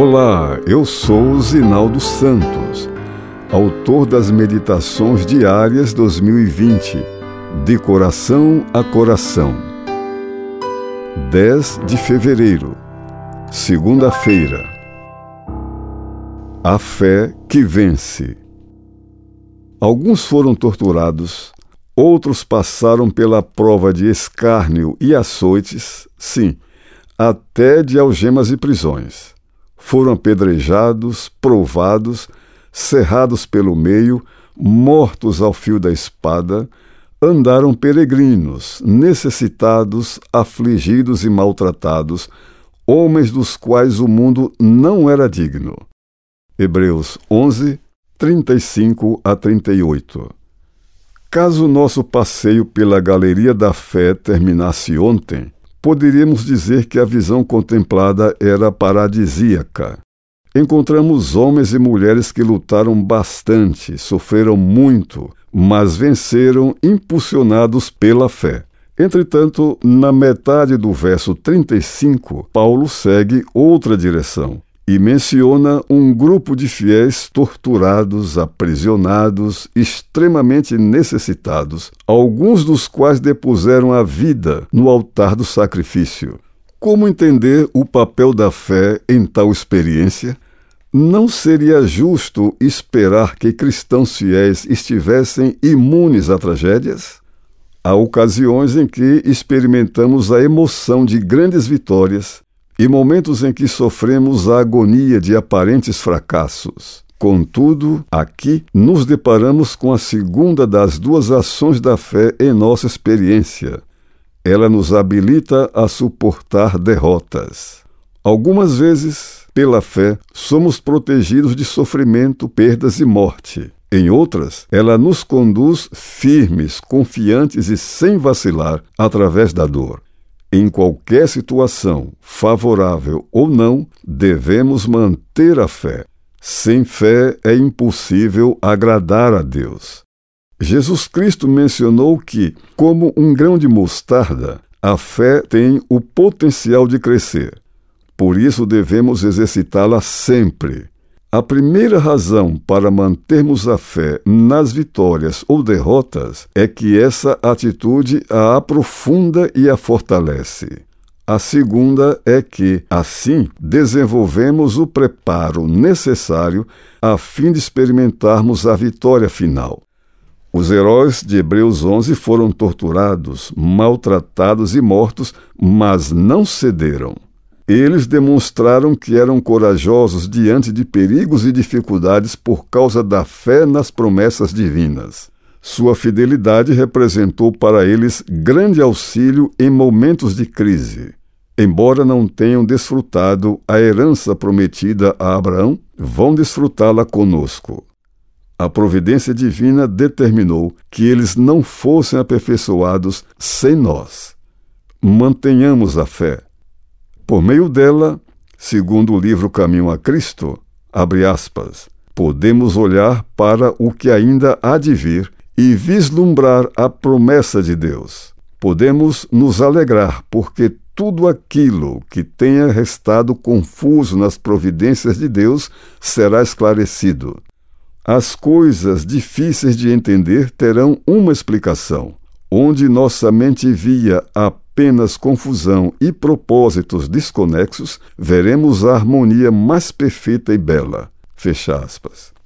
Olá, eu sou Zinaldo Santos, autor das Meditações Diárias 2020, de coração a coração. 10 de fevereiro, segunda-feira. A fé que vence. Alguns foram torturados, outros passaram pela prova de escárnio e açoites, sim, até de algemas e prisões foram apedrejados, provados, cerrados pelo meio, mortos ao fio da espada, andaram peregrinos, necessitados, afligidos e maltratados, homens dos quais o mundo não era digno. Hebreus 11, 35 a 38. Caso nosso passeio pela Galeria da Fé terminasse ontem, poderíamos dizer que a visão contemplada era paradisíaca. Encontramos homens e mulheres que lutaram bastante, sofreram muito, mas venceram impulsionados pela fé. Entretanto, na metade do verso 35, Paulo segue outra direção e menciona um grupo de fiéis torturados, aprisionados, extremamente necessitados, alguns dos quais depuseram a vida no altar do sacrifício. Como entender o papel da fé em tal experiência? Não seria justo esperar que cristãos fiéis estivessem imunes a tragédias? Há ocasiões em que experimentamos a emoção de grandes vitórias e momentos em que sofremos a agonia de aparentes fracassos. Contudo, aqui nos deparamos com a segunda das duas ações da fé em nossa experiência. Ela nos habilita a suportar derrotas. Algumas vezes, pela fé, somos protegidos de sofrimento, perdas e morte. Em outras, ela nos conduz firmes, confiantes e sem vacilar através da dor. Em qualquer situação, favorável ou não, devemos manter a fé. Sem fé é impossível agradar a Deus. Jesus Cristo mencionou que, como um grão de mostarda, a fé tem o potencial de crescer. Por isso devemos exercitá-la sempre. A primeira razão para mantermos a fé nas vitórias ou derrotas é que essa atitude a aprofunda e a fortalece. A segunda é que, assim, desenvolvemos o preparo necessário a fim de experimentarmos a vitória final. Os heróis de Hebreus 11 foram torturados, maltratados e mortos, mas não cederam. Eles demonstraram que eram corajosos diante de perigos e dificuldades por causa da fé nas promessas divinas. Sua fidelidade representou para eles grande auxílio em momentos de crise. Embora não tenham desfrutado a herança prometida a Abraão, vão desfrutá-la conosco. A providência divina determinou que eles não fossem aperfeiçoados sem nós. Mantenhamos a fé por meio dela, segundo o livro Caminho a Cristo, abre aspas, podemos olhar para o que ainda há de vir e vislumbrar a promessa de Deus. Podemos nos alegrar porque tudo aquilo que tenha restado confuso nas providências de Deus será esclarecido. As coisas difíceis de entender terão uma explicação. Onde nossa mente via a apenas confusão e propósitos desconexos, veremos a harmonia mais perfeita e bela. Fecha aspas.